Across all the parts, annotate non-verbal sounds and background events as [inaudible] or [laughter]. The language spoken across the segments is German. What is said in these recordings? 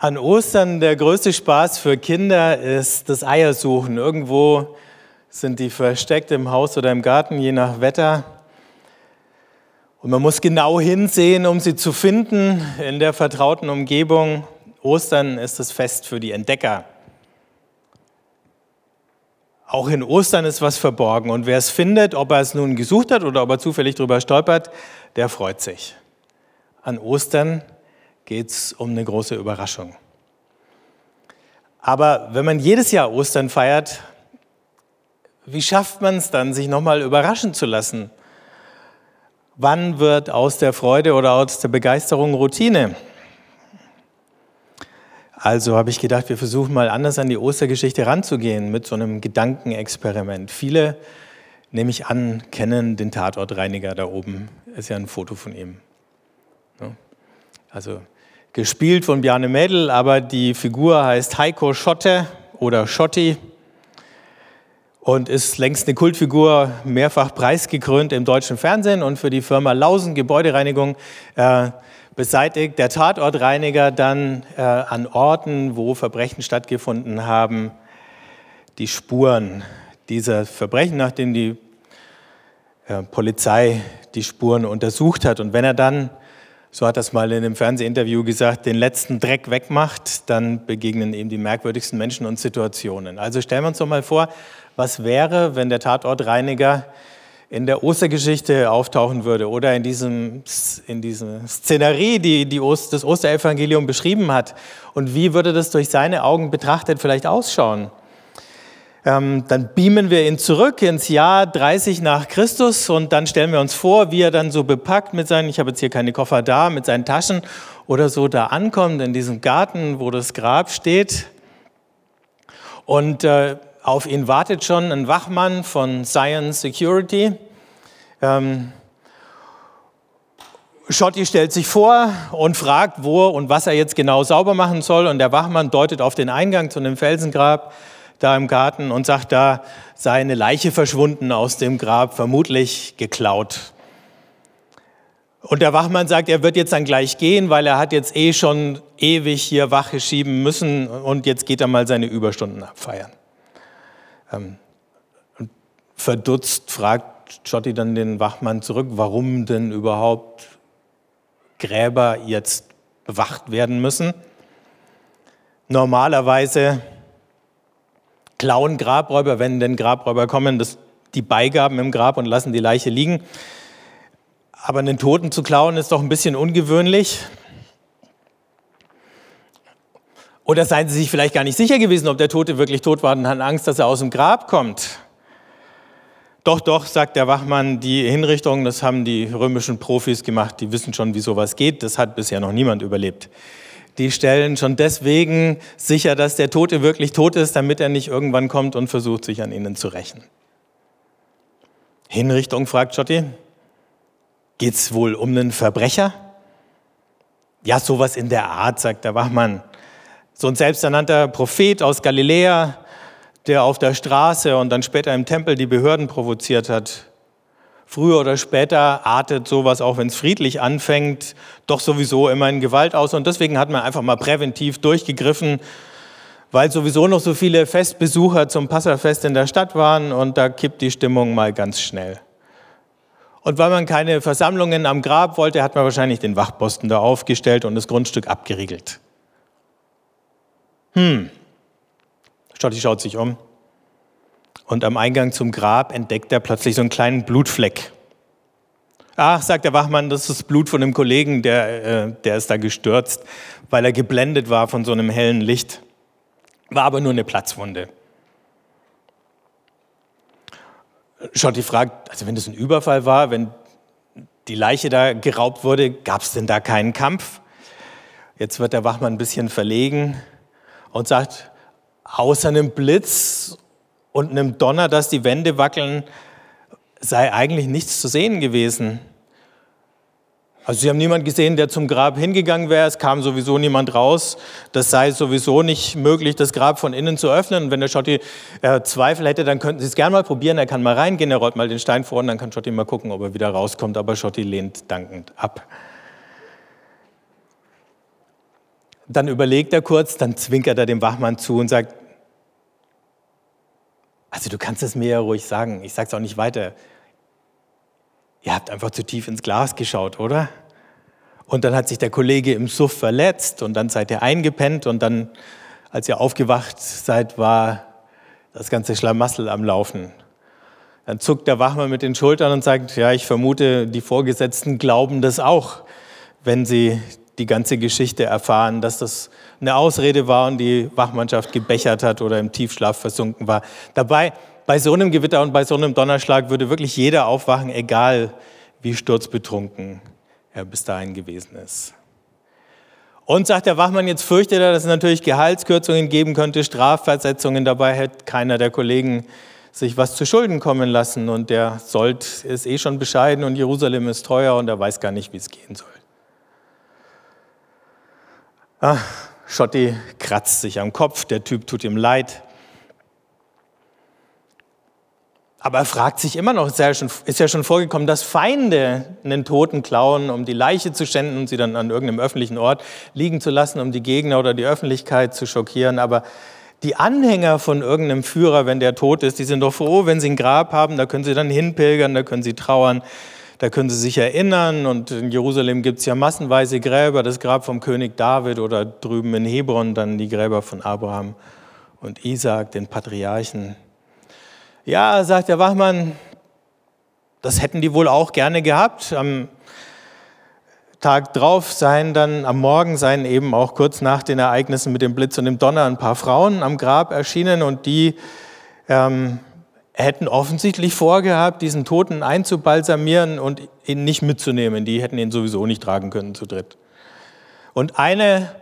An Ostern der größte Spaß für Kinder ist das Eiersuchen. Irgendwo sind die versteckt im Haus oder im Garten, je nach Wetter. Und man muss genau hinsehen, um sie zu finden in der vertrauten Umgebung. Ostern ist das Fest für die Entdecker. Auch in Ostern ist was verborgen. Und wer es findet, ob er es nun gesucht hat oder ob er zufällig drüber stolpert, der freut sich. An Ostern geht es um eine große Überraschung. Aber wenn man jedes Jahr Ostern feiert, wie schafft man es dann, sich nochmal überraschen zu lassen? Wann wird aus der Freude oder aus der Begeisterung Routine? Also habe ich gedacht, wir versuchen mal anders an die Ostergeschichte ranzugehen mit so einem Gedankenexperiment. Viele, nehme ich an, kennen den Tatortreiniger da oben. Ist ja ein Foto von ihm. Also gespielt von Bjarne Mädel, aber die Figur heißt Heiko Schotte oder Schotti und ist längst eine Kultfigur, mehrfach preisgekrönt im deutschen Fernsehen und für die Firma Lausen Gebäudereinigung äh, beseitigt der Tatortreiniger dann äh, an Orten, wo Verbrechen stattgefunden haben, die Spuren dieser Verbrechen, nachdem die äh, Polizei die Spuren untersucht hat. Und wenn er dann so hat das mal in einem Fernsehinterview gesagt, den letzten Dreck wegmacht, dann begegnen ihm die merkwürdigsten Menschen und Situationen. Also stellen wir uns doch mal vor, was wäre, wenn der Tatortreiniger in der Ostergeschichte auftauchen würde oder in diesem, in diesem Szenerie, die, die Ost, das Osterevangelium beschrieben hat. Und wie würde das durch seine Augen betrachtet vielleicht ausschauen? Ähm, dann beamen wir ihn zurück ins Jahr 30 nach Christus und dann stellen wir uns vor, wie er dann so bepackt mit seinen, ich habe jetzt hier keine Koffer da, mit seinen Taschen oder so da ankommt in diesem Garten, wo das Grab steht. Und äh, auf ihn wartet schon ein Wachmann von Science Security. Ähm, Schotti stellt sich vor und fragt, wo und was er jetzt genau sauber machen soll. Und der Wachmann deutet auf den Eingang zu einem Felsengrab da im Garten und sagt, da sei eine Leiche verschwunden aus dem Grab, vermutlich geklaut. Und der Wachmann sagt, er wird jetzt dann gleich gehen, weil er hat jetzt eh schon ewig hier Wache schieben müssen und jetzt geht er mal seine Überstunden abfeiern. Ähm, verdutzt fragt Schotti dann den Wachmann zurück, warum denn überhaupt Gräber jetzt bewacht werden müssen. Normalerweise klauen Grabräuber, wenn denn Grabräuber kommen, das, die Beigaben im Grab und lassen die Leiche liegen. Aber einen Toten zu klauen ist doch ein bisschen ungewöhnlich. Oder seien Sie sich vielleicht gar nicht sicher gewesen, ob der Tote wirklich tot war und hatten Angst, dass er aus dem Grab kommt. Doch, doch, sagt der Wachmann, die Hinrichtung, das haben die römischen Profis gemacht, die wissen schon, wie sowas geht. Das hat bisher noch niemand überlebt die stellen schon deswegen sicher, dass der Tote wirklich tot ist, damit er nicht irgendwann kommt und versucht, sich an ihnen zu rächen. Hinrichtung, fragt Schotti. Geht's wohl um einen Verbrecher? Ja, sowas in der Art, sagt der Wachmann. So ein selbsternannter Prophet aus Galiläa, der auf der Straße und dann später im Tempel die Behörden provoziert hat. Früher oder später artet sowas, auch wenn es friedlich anfängt, doch sowieso immer in Gewalt aus. Und deswegen hat man einfach mal präventiv durchgegriffen, weil sowieso noch so viele Festbesucher zum Passafest in der Stadt waren und da kippt die Stimmung mal ganz schnell. Und weil man keine Versammlungen am Grab wollte, hat man wahrscheinlich den Wachposten da aufgestellt und das Grundstück abgeriegelt. Hm. Stotti schaut sich um. Und am Eingang zum Grab entdeckt er plötzlich so einen kleinen Blutfleck. Ach, sagt der Wachmann, das ist das Blut von einem Kollegen, der, äh, der ist da gestürzt, weil er geblendet war von so einem hellen Licht. War aber nur eine Platzwunde. Schotti fragt, also wenn das ein Überfall war, wenn die Leiche da geraubt wurde, gab es denn da keinen Kampf? Jetzt wird der Wachmann ein bisschen verlegen und sagt, außer einem Blitz und einem Donner, dass die Wände wackeln, sei eigentlich nichts zu sehen gewesen. Also sie haben niemanden gesehen, der zum Grab hingegangen wäre. Es kam sowieso niemand raus. Das sei sowieso nicht möglich, das Grab von innen zu öffnen. Und wenn der Schotti äh, Zweifel hätte, dann könnten Sie es gerne mal probieren. Er kann mal reingehen, er rollt mal den Stein vor und dann kann Schotti mal gucken, ob er wieder rauskommt. Aber Schotti lehnt dankend ab. Dann überlegt er kurz, dann zwinkert er dem Wachmann zu und sagt, also du kannst es mir ja ruhig sagen, ich sage es auch nicht weiter. Ihr habt einfach zu tief ins Glas geschaut, oder? Und dann hat sich der Kollege im Suff verletzt und dann seid ihr eingepennt und dann, als ihr aufgewacht seid, war das ganze Schlamassel am Laufen. Dann zuckt der Wachmann mit den Schultern und sagt, ja, ich vermute, die Vorgesetzten glauben das auch, wenn sie die ganze Geschichte erfahren, dass das eine Ausrede war und die Wachmannschaft gebechert hat oder im Tiefschlaf versunken war. Dabei, bei so einem Gewitter und bei so einem Donnerschlag würde wirklich jeder aufwachen, egal wie sturzbetrunken er bis dahin gewesen ist. Und sagt der Wachmann, jetzt fürchtet er, dass es natürlich Gehaltskürzungen geben könnte, Strafversetzungen. Dabei hätte keiner der Kollegen sich was zu Schulden kommen lassen. Und der Sold ist eh schon bescheiden und Jerusalem ist teuer und er weiß gar nicht, wie es gehen soll. Ah, Schotti kratzt sich am Kopf, der Typ tut ihm leid. Aber er fragt sich immer noch, ist ja, schon, ist ja schon vorgekommen, dass Feinde einen Toten klauen, um die Leiche zu schänden und sie dann an irgendeinem öffentlichen Ort liegen zu lassen, um die Gegner oder die Öffentlichkeit zu schockieren. Aber die Anhänger von irgendeinem Führer, wenn der tot ist, die sind doch froh, wenn sie ein Grab haben, da können sie dann hinpilgern, da können sie trauern, da können sie sich erinnern. Und in Jerusalem gibt es ja massenweise Gräber, das Grab vom König David oder drüben in Hebron dann die Gräber von Abraham und Isaac, den Patriarchen. Ja, sagt der Wachmann, das hätten die wohl auch gerne gehabt. Am Tag drauf seien dann, am Morgen seien eben auch kurz nach den Ereignissen mit dem Blitz und dem Donner ein paar Frauen am Grab erschienen und die ähm, hätten offensichtlich vorgehabt, diesen Toten einzubalsamieren und ihn nicht mitzunehmen. Die hätten ihn sowieso nicht tragen können zu dritt. Und eine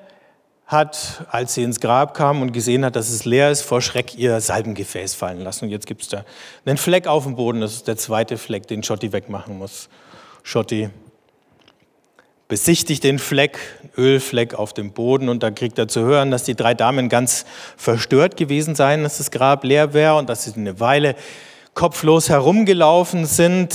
hat, als sie ins Grab kam und gesehen hat, dass es leer ist, vor Schreck ihr Salbengefäß fallen lassen. Und jetzt gibt es da einen Fleck auf dem Boden. Das ist der zweite Fleck, den Schotti wegmachen muss. Schotti besichtigt den Fleck, Ölfleck auf dem Boden und da kriegt er zu hören, dass die drei Damen ganz verstört gewesen seien, dass das Grab leer wäre und dass sie eine Weile kopflos herumgelaufen sind,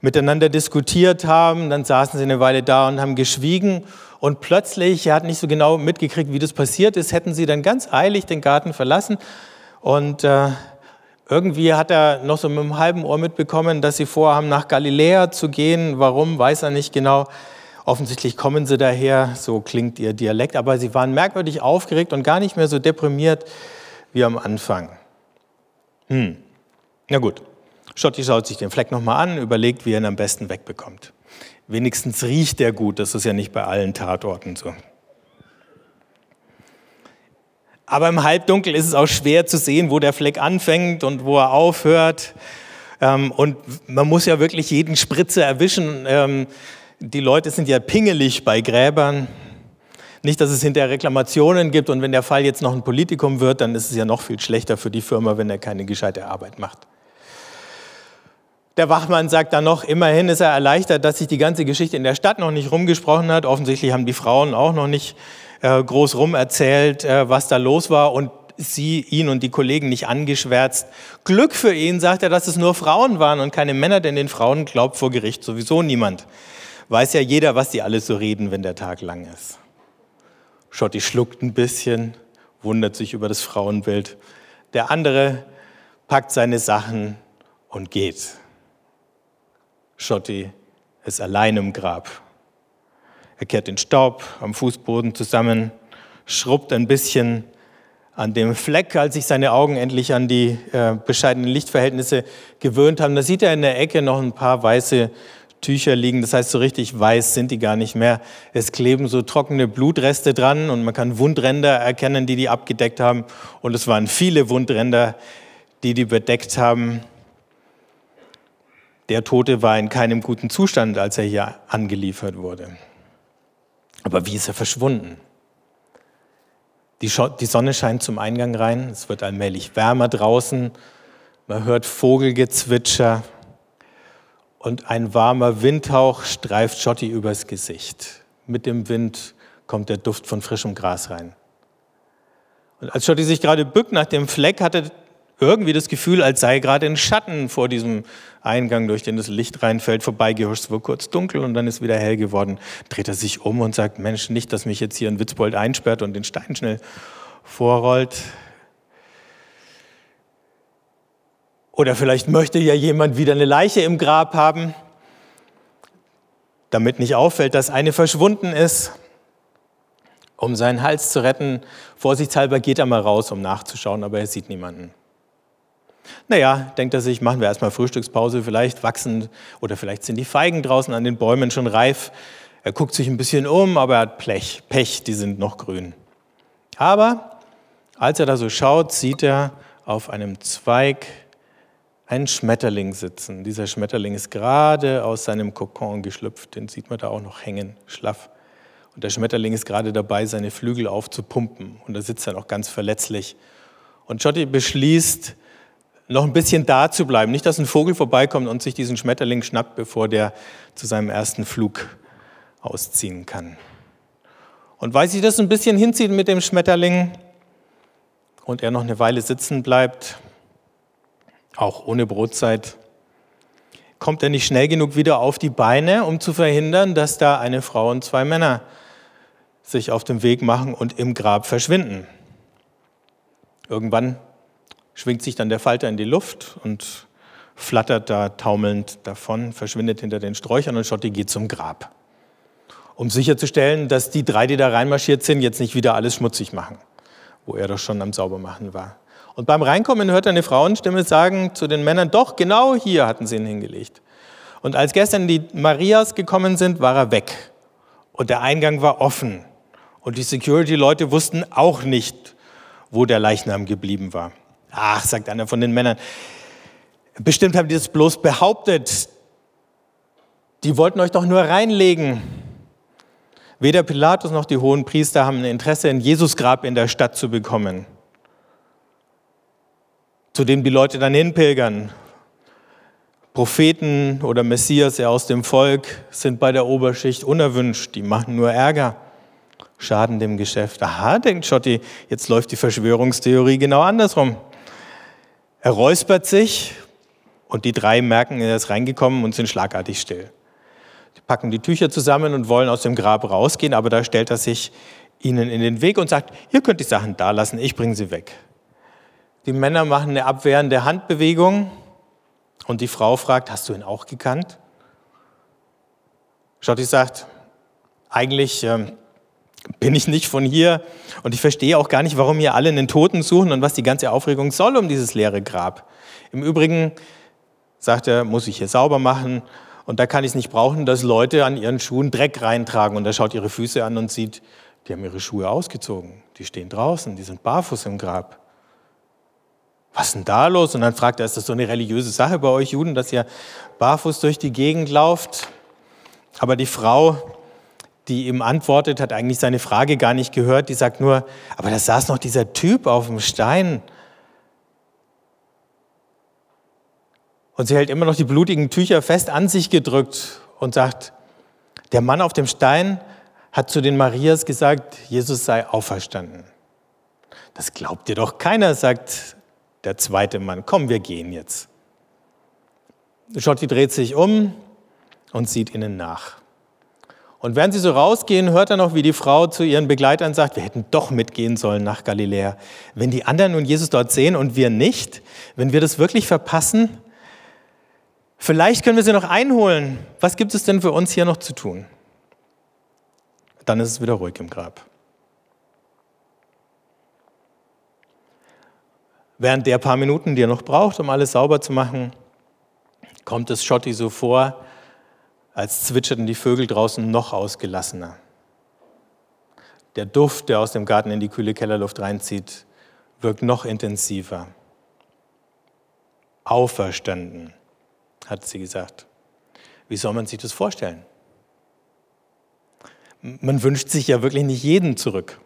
miteinander diskutiert haben, dann saßen sie eine Weile da und haben geschwiegen und plötzlich, er hat nicht so genau mitgekriegt, wie das passiert ist, hätten sie dann ganz eilig den Garten verlassen. Und äh, irgendwie hat er noch so mit einem halben Ohr mitbekommen, dass sie vorhaben, nach Galiläa zu gehen. Warum, weiß er nicht genau. Offensichtlich kommen sie daher, so klingt ihr Dialekt. Aber sie waren merkwürdig aufgeregt und gar nicht mehr so deprimiert wie am Anfang. Hm. Na gut, Schotti schaut sich den Fleck nochmal an, überlegt, wie er ihn am besten wegbekommt. Wenigstens riecht der gut, das ist ja nicht bei allen Tatorten so. Aber im Halbdunkel ist es auch schwer zu sehen, wo der Fleck anfängt und wo er aufhört. Ähm, und man muss ja wirklich jeden Spritzer erwischen. Die Leute sind ja pingelig bei Gräbern. Nicht, dass es hinterher Reklamationen gibt und wenn der Fall jetzt noch ein Politikum wird, dann ist es ja noch viel schlechter für die Firma, wenn er keine gescheite Arbeit macht. Der Wachmann sagt dann noch, immerhin ist er erleichtert, dass sich die ganze Geschichte in der Stadt noch nicht rumgesprochen hat. Offensichtlich haben die Frauen auch noch nicht äh, groß rum erzählt, äh, was da los war und sie, ihn und die Kollegen nicht angeschwärzt. Glück für ihn, sagt er, dass es nur Frauen waren und keine Männer, denn den Frauen glaubt vor Gericht sowieso niemand. Weiß ja jeder, was die alles so reden, wenn der Tag lang ist. Schotti schluckt ein bisschen, wundert sich über das Frauenbild. Der andere packt seine Sachen und geht. Schotti ist allein im Grab. Er kehrt den Staub am Fußboden zusammen, schrubbt ein bisschen an dem Fleck, als sich seine Augen endlich an die äh, bescheidenen Lichtverhältnisse gewöhnt haben. Da sieht er in der Ecke noch ein paar weiße Tücher liegen. Das heißt, so richtig weiß sind die gar nicht mehr. Es kleben so trockene Blutreste dran und man kann Wundränder erkennen, die die abgedeckt haben. Und es waren viele Wundränder, die die bedeckt haben. Der Tote war in keinem guten Zustand, als er hier angeliefert wurde. Aber wie ist er verschwunden? Die, Sonne scheint zum Eingang rein, es wird allmählich wärmer draußen, man hört Vogelgezwitscher und ein warmer Windhauch streift Schotti übers Gesicht. Mit dem Wind kommt der Duft von frischem Gras rein. Und als Schotti sich gerade bückt nach dem Fleck, hat er irgendwie das Gefühl, als sei gerade ein Schatten vor diesem Eingang, durch den das Licht reinfällt, vorbeigehuscht. Es war kurz dunkel und dann ist wieder hell geworden. Dreht er sich um und sagt, Mensch, nicht, dass mich jetzt hier ein Witzbold einsperrt und den Stein schnell vorrollt. Oder vielleicht möchte ja jemand wieder eine Leiche im Grab haben, damit nicht auffällt, dass eine verschwunden ist. Um seinen Hals zu retten, vorsichtshalber geht er mal raus, um nachzuschauen, aber er sieht niemanden. Naja, denkt er sich, machen wir erstmal Frühstückspause, vielleicht wachsen oder vielleicht sind die Feigen draußen an den Bäumen schon reif. Er guckt sich ein bisschen um, aber er hat Pech, Pech, die sind noch grün. Aber als er da so schaut, sieht er auf einem Zweig einen Schmetterling sitzen. Dieser Schmetterling ist gerade aus seinem Kokon geschlüpft, den sieht man da auch noch hängen, schlaff. Und der Schmetterling ist gerade dabei, seine Flügel aufzupumpen. Und da sitzt er noch ganz verletzlich. Und Schotti beschließt, noch ein bisschen da zu bleiben. Nicht, dass ein Vogel vorbeikommt und sich diesen Schmetterling schnappt, bevor der zu seinem ersten Flug ausziehen kann. Und weil sich das ein bisschen hinzieht mit dem Schmetterling und er noch eine Weile sitzen bleibt, auch ohne Brotzeit, kommt er nicht schnell genug wieder auf die Beine, um zu verhindern, dass da eine Frau und zwei Männer sich auf den Weg machen und im Grab verschwinden. Irgendwann schwingt sich dann der Falter in die Luft und flattert da taumelnd davon, verschwindet hinter den Sträuchern und Schotti geht zum Grab, um sicherzustellen, dass die drei, die da reinmarschiert sind, jetzt nicht wieder alles schmutzig machen, wo er doch schon am Saubermachen war. Und beim Reinkommen hört er eine Frauenstimme sagen zu den Männern, doch, genau hier hatten sie ihn hingelegt. Und als gestern die Marias gekommen sind, war er weg. Und der Eingang war offen. Und die Security-Leute wussten auch nicht, wo der Leichnam geblieben war. Ach, sagt einer von den Männern, bestimmt haben die das bloß behauptet. Die wollten euch doch nur reinlegen. Weder Pilatus noch die hohen Priester haben ein Interesse, ein Jesusgrab in der Stadt zu bekommen, zu dem die Leute dann hinpilgern. Propheten oder Messias aus dem Volk sind bei der Oberschicht unerwünscht, die machen nur Ärger, schaden dem Geschäft. Aha, denkt Schotti, jetzt läuft die Verschwörungstheorie genau andersrum. Er räuspert sich und die drei merken, er ist reingekommen und sind schlagartig still. Die packen die Tücher zusammen und wollen aus dem Grab rausgehen, aber da stellt er sich ihnen in den Weg und sagt, ihr könnt die Sachen da lassen, ich bringe sie weg. Die Männer machen eine abwehrende Handbewegung und die Frau fragt, hast du ihn auch gekannt? Schotti sagt, eigentlich ähm, bin ich nicht von hier und ich verstehe auch gar nicht, warum hier alle einen Toten suchen und was die ganze Aufregung soll um dieses leere Grab. Im Übrigen, sagt er, muss ich hier sauber machen und da kann ich es nicht brauchen, dass Leute an ihren Schuhen Dreck reintragen und er schaut ihre Füße an und sieht, die haben ihre Schuhe ausgezogen, die stehen draußen, die sind barfuß im Grab. Was ist denn da los? Und dann fragt er, ist das so eine religiöse Sache bei euch Juden, dass ihr barfuß durch die Gegend lauft? Aber die Frau die ihm antwortet, hat eigentlich seine Frage gar nicht gehört. Die sagt nur, aber da saß noch dieser Typ auf dem Stein. Und sie hält immer noch die blutigen Tücher fest an sich gedrückt und sagt, der Mann auf dem Stein hat zu den Marias gesagt, Jesus sei auferstanden. Das glaubt dir doch keiner, sagt der zweite Mann. Komm, wir gehen jetzt. Schotti dreht sich um und sieht ihnen nach. Und während sie so rausgehen, hört er noch, wie die Frau zu ihren Begleitern sagt, wir hätten doch mitgehen sollen nach Galiläa. Wenn die anderen nun Jesus dort sehen und wir nicht, wenn wir das wirklich verpassen, vielleicht können wir sie noch einholen. Was gibt es denn für uns hier noch zu tun? Dann ist es wieder ruhig im Grab. Während der paar Minuten, die er noch braucht, um alles sauber zu machen, kommt es Schotti so vor, als zwitscherten die Vögel draußen noch ausgelassener. Der Duft, der aus dem Garten in die kühle Kellerluft reinzieht, wirkt noch intensiver. Auferstanden, hat sie gesagt. Wie soll man sich das vorstellen? Man wünscht sich ja wirklich nicht jeden zurück.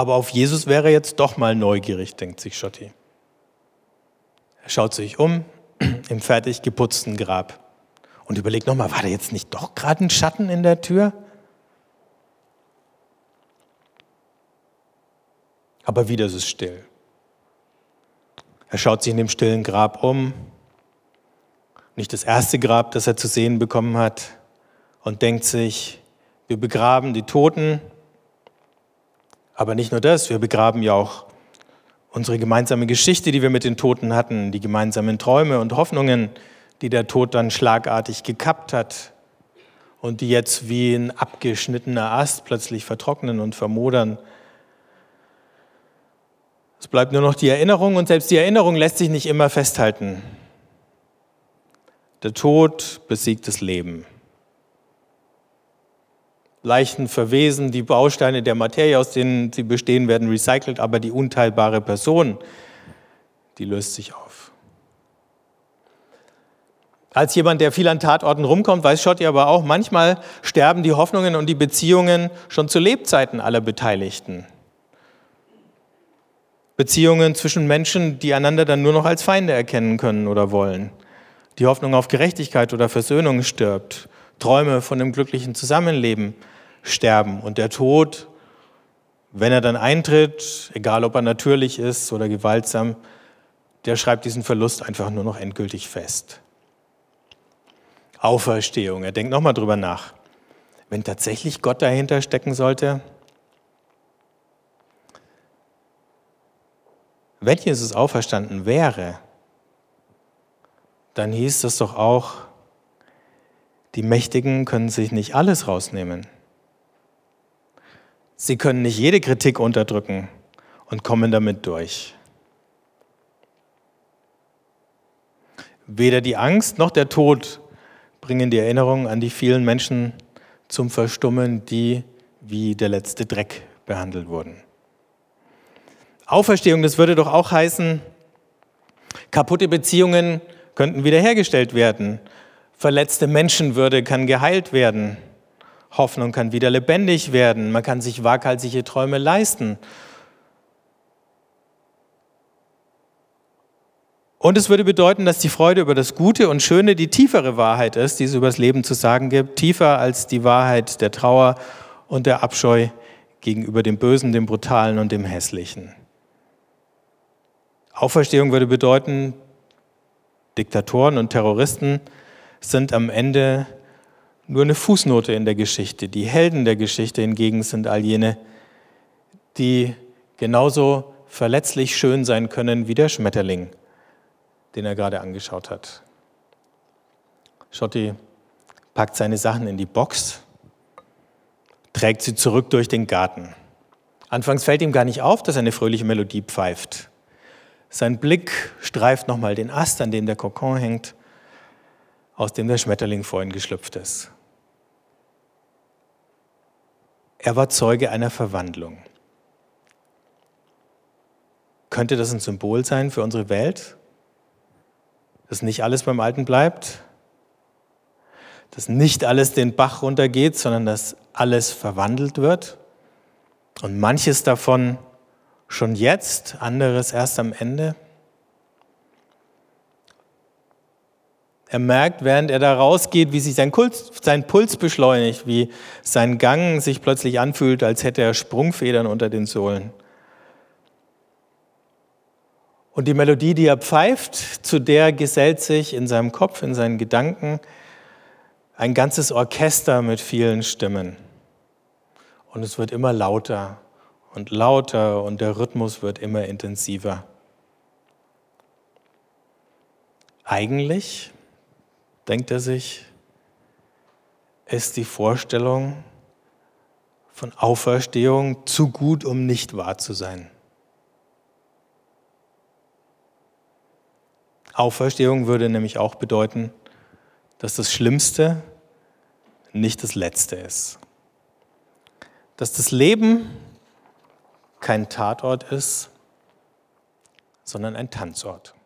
Aber auf Jesus wäre er jetzt doch mal neugierig, denkt sich Schotti. Er schaut sich um [clears throat] im fertig geputzten Grab und überlegt nochmal, war da jetzt nicht doch gerade ein Schatten in der Tür? Aber wieder ist es still. Er schaut sich in dem stillen Grab um, nicht das erste Grab, das er zu sehen bekommen hat, und denkt sich, wir begraben die Toten, aber nicht nur das, wir begraben ja auch unsere gemeinsame Geschichte, die wir mit den Toten hatten, die gemeinsamen Träume und Hoffnungen, die der Tod dann schlagartig gekappt hat und die jetzt wie ein abgeschnittener Ast plötzlich vertrocknen und vermodern. Es bleibt nur noch die Erinnerung und selbst die Erinnerung lässt sich nicht immer festhalten. Der Tod besiegt das Leben. Leichen verwesen, die Bausteine der Materie, aus denen sie bestehen, werden recycelt, aber die unteilbare Person, die löst sich auf. Als jemand, der viel an Tatorten rumkommt, weiß Schotti aber auch, manchmal sterben die Hoffnungen und die Beziehungen schon zu Lebzeiten aller Beteiligten. Beziehungen zwischen Menschen, die einander dann nur noch als Feinde erkennen können oder wollen. Die Hoffnung auf Gerechtigkeit oder Versöhnung stirbt. Träume von einem glücklichen Zusammenleben sterben. Und der Tod, wenn er dann eintritt, egal ob er natürlich ist oder gewaltsam, der schreibt diesen Verlust einfach nur noch endgültig fest. Auferstehung, er denkt nochmal drüber nach. Wenn tatsächlich Gott dahinter stecken sollte, wenn Jesus auferstanden wäre, dann hieß das doch auch, die Mächtigen können sich nicht alles rausnehmen. Sie können nicht jede Kritik unterdrücken und kommen damit durch. Weder die Angst noch der Tod bringen die Erinnerung an die vielen Menschen zum Verstummen, die wie der letzte Dreck behandelt wurden. Auferstehung, das würde doch auch heißen, kaputte Beziehungen könnten wiederhergestellt werden. Verletzte Menschenwürde kann geheilt werden. Hoffnung kann wieder lebendig werden. Man kann sich waghalsige Träume leisten. Und es würde bedeuten, dass die Freude über das Gute und Schöne die tiefere Wahrheit ist, die es über das Leben zu sagen gibt, tiefer als die Wahrheit der Trauer und der Abscheu gegenüber dem Bösen, dem Brutalen und dem Hässlichen. Auferstehung würde bedeuten, Diktatoren und Terroristen sind am Ende nur eine Fußnote in der Geschichte. Die Helden der Geschichte hingegen sind all jene, die genauso verletzlich schön sein können wie der Schmetterling, den er gerade angeschaut hat. Schotti packt seine Sachen in die Box, trägt sie zurück durch den Garten. Anfangs fällt ihm gar nicht auf, dass eine fröhliche Melodie pfeift. Sein Blick streift nochmal den Ast, an dem der Kokon hängt, aus dem der Schmetterling vorhin geschlüpft ist. Er war Zeuge einer Verwandlung. Könnte das ein Symbol sein für unsere Welt? Dass nicht alles beim Alten bleibt? Dass nicht alles den Bach runtergeht, sondern dass alles verwandelt wird? Und manches davon schon jetzt, anderes erst am Ende. Er merkt, während er da rausgeht, wie sich sein, Puls, sein Puls beschleunigt, wie sein Gang sich plötzlich anfühlt, als hätte er Sprungfedern unter den Sohlen. Und die Melodie, die er pfeift, zu der gesellt sich in seinem Kopf, in seinen Gedanken ein ganzes Orchester mit vielen Stimmen. Und es wird immer lauter und lauter und der Rhythmus wird immer intensiver. Eigentlich, denkt er sich, ist die Vorstellung von Auferstehung zu gut, um nicht wahr zu sein. Auferstehung würde nämlich auch bedeuten, dass das Schlimmste nicht das Letzte ist. Dass das Leben kein Tatort ist, sondern ein Tanzort.